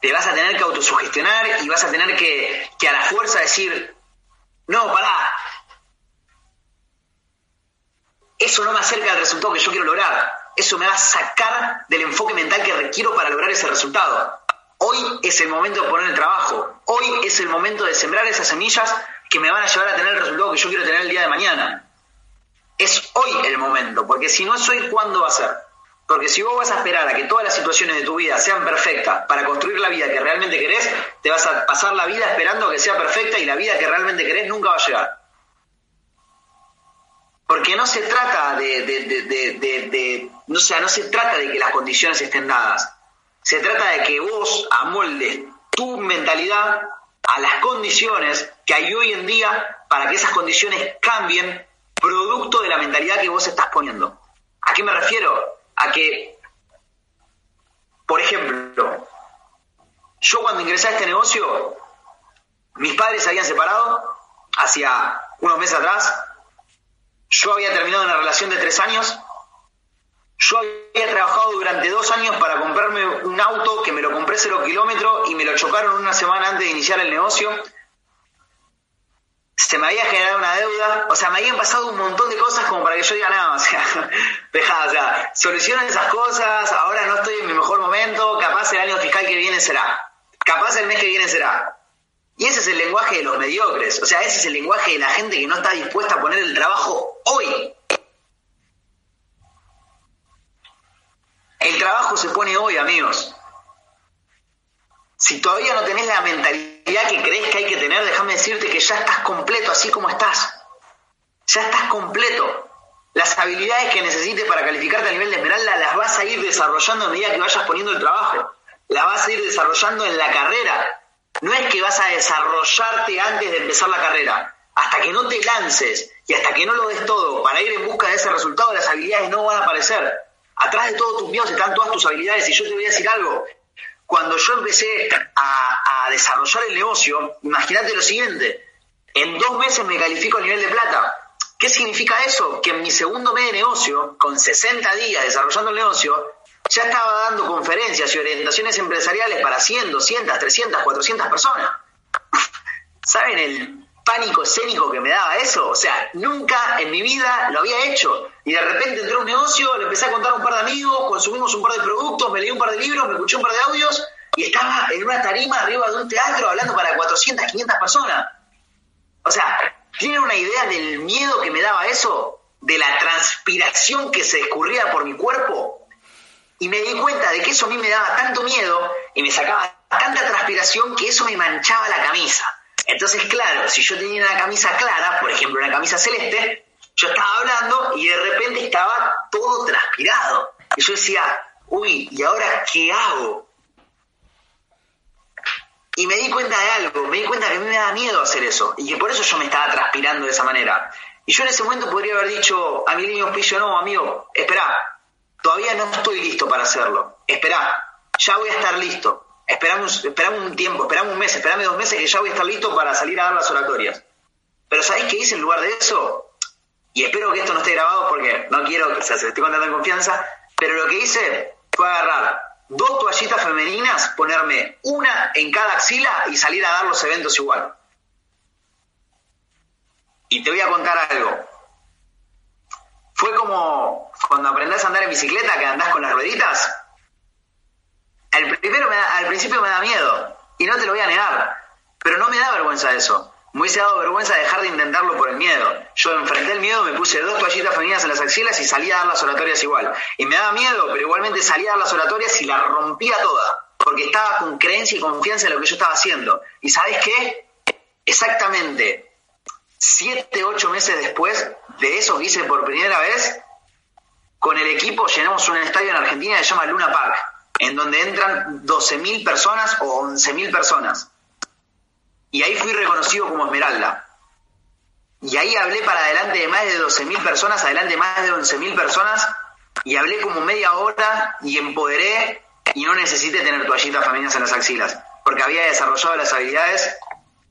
te vas a tener que autosugestionar y vas a tener que, que a la fuerza decir, no, pará, eso no me acerca al resultado que yo quiero lograr. Eso me va a sacar del enfoque mental que requiero para lograr ese resultado. Hoy es el momento de poner el trabajo. Hoy es el momento de sembrar esas semillas que me van a llevar a tener el resultado que yo quiero tener el día de mañana. Es hoy el momento, porque si no es hoy, ¿cuándo va a ser? Porque si vos vas a esperar a que todas las situaciones de tu vida sean perfectas para construir la vida que realmente querés, te vas a pasar la vida esperando que sea perfecta y la vida que realmente querés nunca va a llegar. Porque no se trata de, de, no, sea, no se trata de que las condiciones estén dadas. Se trata de que vos amoldes tu mentalidad a las condiciones que hay hoy en día para que esas condiciones cambien producto de la mentalidad que vos estás poniendo. ¿A qué me refiero? A que, por ejemplo, yo cuando ingresé a este negocio, mis padres se habían separado hacia unos meses atrás, yo había terminado una relación de tres años. Yo había trabajado durante dos años para comprarme un auto que me lo compré cero kilómetros y me lo chocaron una semana antes de iniciar el negocio. Se me había generado una deuda, o sea, me habían pasado un montón de cosas como para que yo diga nada, o sea, dejá, o sea, solucionan esas cosas, ahora no estoy en mi mejor momento, capaz el año fiscal que viene será, capaz el mes que viene será. Y ese es el lenguaje de los mediocres, o sea, ese es el lenguaje de la gente que no está dispuesta a poner el trabajo hoy. El trabajo se pone hoy, amigos. Si todavía no tenés la mentalidad que crees que hay que tener, déjame decirte que ya estás completo así como estás. Ya estás completo. Las habilidades que necesites para calificarte a nivel de esmeralda las vas a ir desarrollando a medida que vayas poniendo el trabajo. Las vas a ir desarrollando en la carrera. No es que vas a desarrollarte antes de empezar la carrera. Hasta que no te lances y hasta que no lo des todo para ir en busca de ese resultado, las habilidades no van a aparecer. Atrás de todos tus miedos están todas tus habilidades. Y yo te voy a decir algo. Cuando yo empecé a, desarrollar el negocio, imagínate lo siguiente. En dos meses me califico a nivel de plata. ¿Qué significa eso? Que en mi segundo mes de negocio, con 60 días desarrollando el negocio, ya estaba dando conferencias y orientaciones empresariales para 100, 200, 300, 400 personas. ¿Saben el pánico escénico que me daba eso? O sea, nunca en mi vida lo había hecho. Y de repente entré a un negocio, le empecé a contar a un par de amigos, consumimos un par de productos, me leí un par de libros, me escuché un par de audios y estaba en una tarima arriba de un teatro hablando para 400, 500 personas. O sea, ¿tienen una idea del miedo que me daba eso? De la transpiración que se escurría por mi cuerpo y me di cuenta de que eso a mí me daba tanto miedo y me sacaba tanta transpiración que eso me manchaba la camisa. Entonces, claro, si yo tenía una camisa clara, por ejemplo, una camisa celeste, yo estaba hablando y de repente estaba todo transpirado. Y yo decía, uy, ¿y ahora qué hago? Y me di cuenta de algo, me di cuenta que a mí me daba miedo hacer eso y que por eso yo me estaba transpirando de esa manera. Y yo en ese momento podría haber dicho a mi niño auspicio, no, amigo, espera, Todavía no estoy listo para hacerlo. Esperá, ya voy a estar listo. Esperamos, esperamos un tiempo, esperamos un mes, esperame dos meses que ya voy a estar listo para salir a dar las oratorias. Pero ¿sabéis qué hice en lugar de eso? Y espero que esto no esté grabado porque no quiero que se esté contando en confianza, pero lo que hice fue agarrar dos toallitas femeninas, ponerme una en cada axila y salir a dar los eventos igual. Y te voy a contar algo. Fue como cuando aprendés a andar en bicicleta, que andás con las rueditas. Al, primero al principio me da miedo, y no te lo voy a negar, pero no me da vergüenza eso. Me hubiese dado vergüenza dejar de intentarlo por el miedo. Yo enfrenté el miedo, me puse dos toallitas femeninas en las axilas y salí a dar las oratorias igual. Y me daba miedo, pero igualmente salí a dar las oratorias y la rompía toda, porque estaba con creencia y confianza en lo que yo estaba haciendo. ¿Y sabes qué? Exactamente siete, ocho meses después de eso que hice por primera vez, con el equipo llenamos un estadio en Argentina que se llama Luna Park, en donde entran 12.000 personas o 11.000 personas. Y ahí fui reconocido como Esmeralda. Y ahí hablé para adelante de más de 12.000 personas, adelante de más de 11.000 personas, y hablé como media hora y empoderé y no necesité tener toallitas femeninas en las axilas, porque había desarrollado las habilidades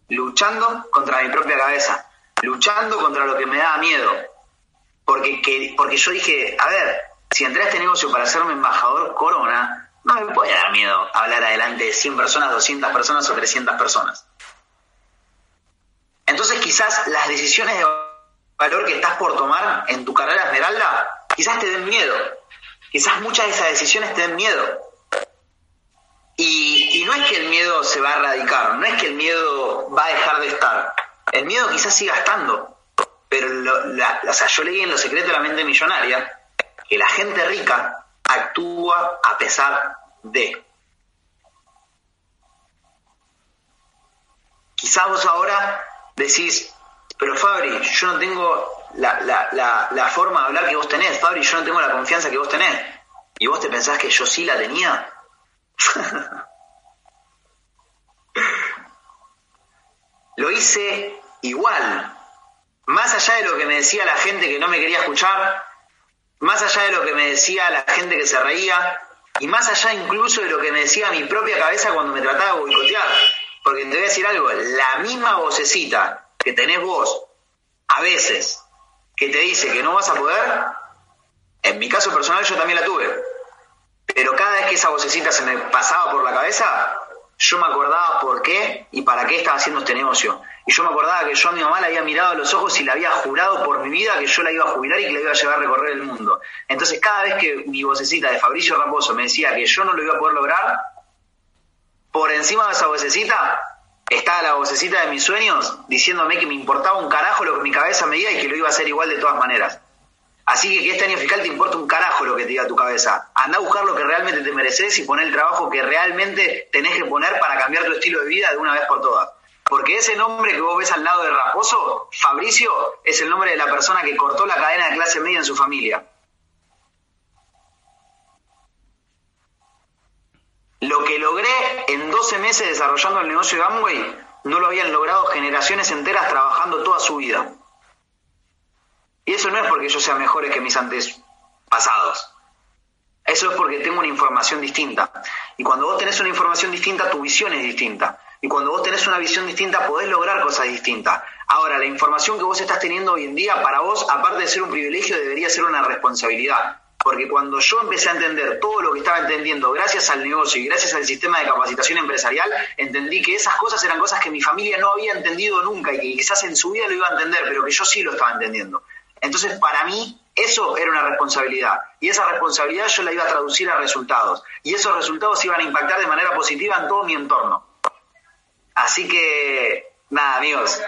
luchando contra mi propia cabeza luchando contra lo que me daba miedo. Porque, que, porque yo dije, a ver, si entré a este negocio para hacerme embajador corona, no me puede dar miedo hablar adelante de 100 personas, 200 personas o 300 personas. Entonces quizás las decisiones de valor que estás por tomar en tu carrera esmeralda, quizás te den miedo. Quizás muchas de esas decisiones te den miedo. Y, y no es que el miedo se va a erradicar, no es que el miedo va a dejar de estar el miedo quizás siga estando, pero o sea, yo leí en Los Secretos de la Mente Millonaria que la gente rica actúa a pesar de. Quizás vos ahora decís, pero Fabri, yo no tengo la, la, la, forma de hablar que vos tenés, Fabri, yo no tengo la confianza que vos tenés. ¿Y vos te pensás que yo sí la tenía? Lo hice igual. Más allá de lo que me decía la gente que no me quería escuchar, más allá de lo que me decía la gente que se reía, y más allá incluso de lo que me decía mi propia cabeza cuando me trataba de boicotear. Porque te voy a decir algo, la misma vocecita que tenés vos, a veces, que te dice que no vas a poder, en mi caso personal yo también la tuve. Pero cada vez que esa vocecita se me pasaba por la cabeza, yo me acordaba por qué y para qué estaba haciendo este negocio. Y yo me acordaba que yo a mi mamá le había mirado a los ojos y le había jurado por mi vida que yo la iba a jubilar y que la iba a llevar a recorrer el mundo. Entonces cada vez que mi vocecita de Fabricio Raposo me decía que yo no lo iba a poder lograr, por encima de esa vocecita estaba la vocecita de mis sueños diciéndome que me importaba un carajo lo que mi cabeza me diga y que lo iba a hacer igual de todas maneras. Así que que este año fiscal te importa un carajo lo que te diga tu cabeza. Anda a buscar lo que realmente te mereces y poner el trabajo que realmente tenés que poner para cambiar tu estilo de vida de una vez por todas. Porque ese nombre que vos ves al lado de Raposo, Fabricio, es el nombre de la persona que cortó la cadena de clase media en su familia. Lo que logré en 12 meses desarrollando el negocio de Amway, no lo habían logrado generaciones enteras trabajando toda su vida. Y eso no es porque yo sea mejor que mis antepasados. Eso es porque tengo una información distinta. Y cuando vos tenés una información distinta, tu visión es distinta. Y cuando vos tenés una visión distinta, podés lograr cosas distintas. Ahora, la información que vos estás teniendo hoy en día, para vos, aparte de ser un privilegio, debería ser una responsabilidad. Porque cuando yo empecé a entender todo lo que estaba entendiendo gracias al negocio y gracias al sistema de capacitación empresarial, entendí que esas cosas eran cosas que mi familia no había entendido nunca y que quizás en su vida lo iba a entender, pero que yo sí lo estaba entendiendo. Entonces, para mí, eso era una responsabilidad. Y esa responsabilidad yo la iba a traducir a resultados. Y esos resultados iban a impactar de manera positiva en todo mi entorno. Así que, nada, amigos.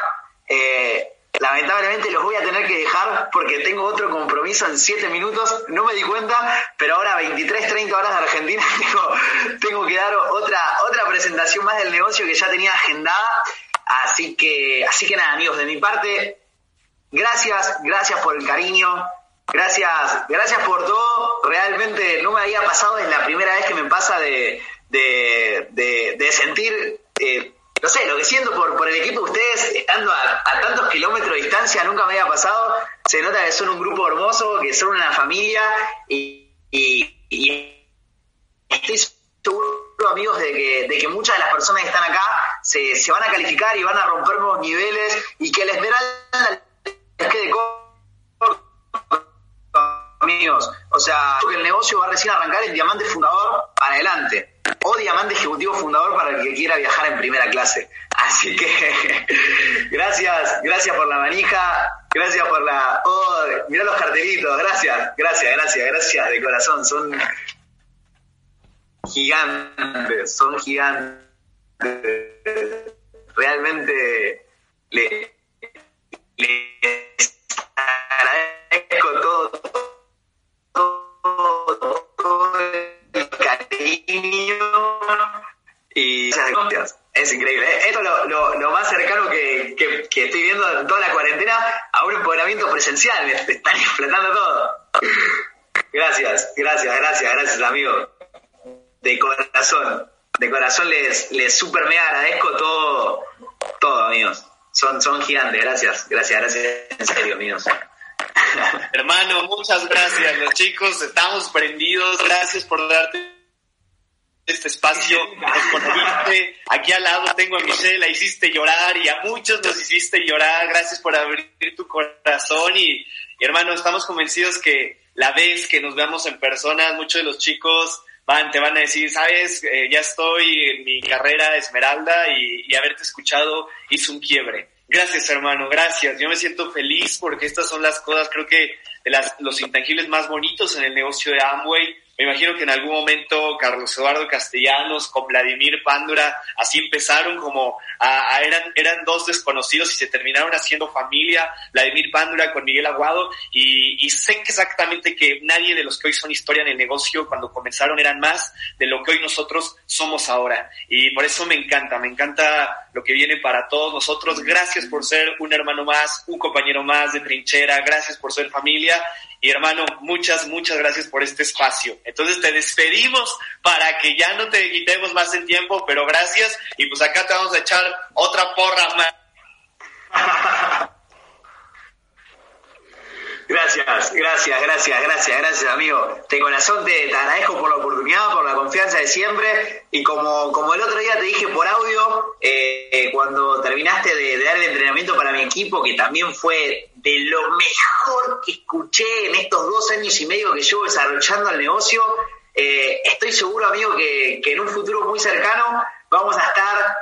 Eh, Lamentablemente los voy a tener que dejar porque tengo otro compromiso en 7 minutos. No me di cuenta, pero ahora 23, 30 horas de Argentina tengo, que dar otra, otra presentación más del negocio que ya tenía agendada. Así que, así que nada, amigos, de mi parte, gracias, gracias por el cariño, gracias, gracias por todo. Realmente no me había pasado, es la primera vez que me pasa de, de, sentir eh, no sé, lo que siento por, por el equipo de ustedes, estando a, tantos kilómetros de distancia, nunca me había pasado. Se nota que son un grupo hermoso, que son una familia y, estoy seguro, amigos, de que, de que muchas de las personas que están acá se, se van a calificar y van a romper nuevos niveles y que la esmeralda les quede corto, amigos. O sea, que el negocio va a recién arrancar el diamante fundador para adelante o diamante ejecutivo fundador para el que quiera viajar en primera clase. Así que gracias, gracias por la manija, gracias por la... Oh, mirá los cartelitos, gracias, gracias, gracias, gracias de corazón, son gigantes, son gigantes. Realmente le, agradezco todo, cariño y es increíble. ¿eh? Esto es lo, más cercano que, estoy viendo en toda la cuarentena a un empoderamiento presencial. Me, están explotando todo. Gracias, gracias, gracias, gracias, amigo. De corazón, de corazón les, les super me agradezco todo, todo, amigos. Son, son gigantes, gracias, gracias, gracias, en serio, amigos. Hermano, muchas gracias. Los chicos estamos prendidos. Gracias por darte este espacio, Aquí al lado tengo a Michelle, la hiciste llorar y a muchos nos hiciste llorar. Gracias por abrir tu corazón y, hermano, estamos convencidos que la vez que nos veamos en persona, muchos de los chicos van, te van a decir, sabes, eh, ya estoy en mi carrera esmeralda y, haberte escuchado hizo un quiebre. Gracias, hermano, gracias. Yo me siento feliz porque estas son las cosas, creo que de las, los intangibles más bonitos en el negocio de Amway me imagino que en algún momento Carlos Eduardo Castellanos con Vladimir Pándura así empezaron como a, eran, eran dos desconocidos y se terminaron haciendo familia, Vladimir Pándura con Miguel Aguado y, y sé que exactamente que nadie de los que hoy son historia en el negocio cuando comenzaron eran más de lo que hoy nosotros somos ahora y por eso me encanta, me encanta lo que viene para todos nosotros. Gracias por ser un hermano más, un compañero más de trinchera, gracias por ser familia y hermano, muchas, muchas gracias por este espacio. Entonces te despedimos para que ya no te quitemos más el tiempo, pero gracias. Y pues acá te vamos a echar otra porra más. Gracias, gracias, gracias, gracias, gracias, amigo. De corazón te, agradezco por la oportunidad, por la confianza de siempre. Y como, como el otro día te dije por audio, eh, eh, cuando terminaste de, dar el entrenamiento para mi equipo, que también fue de lo mejor que escuché en estos dos años y medio que llevo desarrollando el negocio, eh, estoy seguro, amigo, que, que, en un futuro muy cercano vamos a estar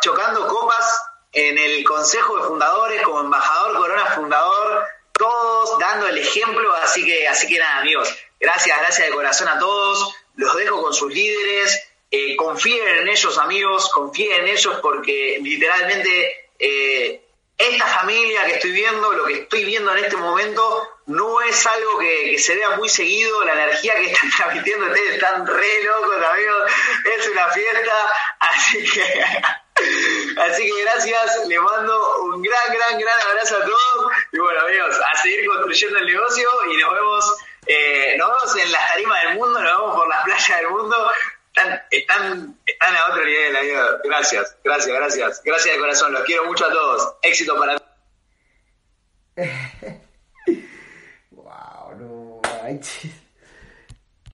chocando copas en el Consejo de Fundadores como embajador Corona Fundador todos dando el ejemplo, así que, así que nada, amigos, gracias, gracias de corazón a todos, los dejo con sus líderes, Eh, confíen en ellos, amigos, confíen en ellos porque literalmente eh, esta familia que estoy viendo, lo que estoy viendo en este momento, no es algo que, se vea muy seguido. La energía que están transmitiendo ustedes están re locos, amigos. Es una fiesta, así que. Así que gracias, les mando un gran, gran, gran abrazo a todos. Y bueno, amigos, a seguir construyendo el negocio y nos vemos, eh, nos vemos en las tarimas del mundo, nos vemos por las playas del mundo están, están, están a otro nivel, amigo. Gracias, gracias, gracias. Gracias de corazón, los quiero mucho a todos. Éxito para wow, no manches.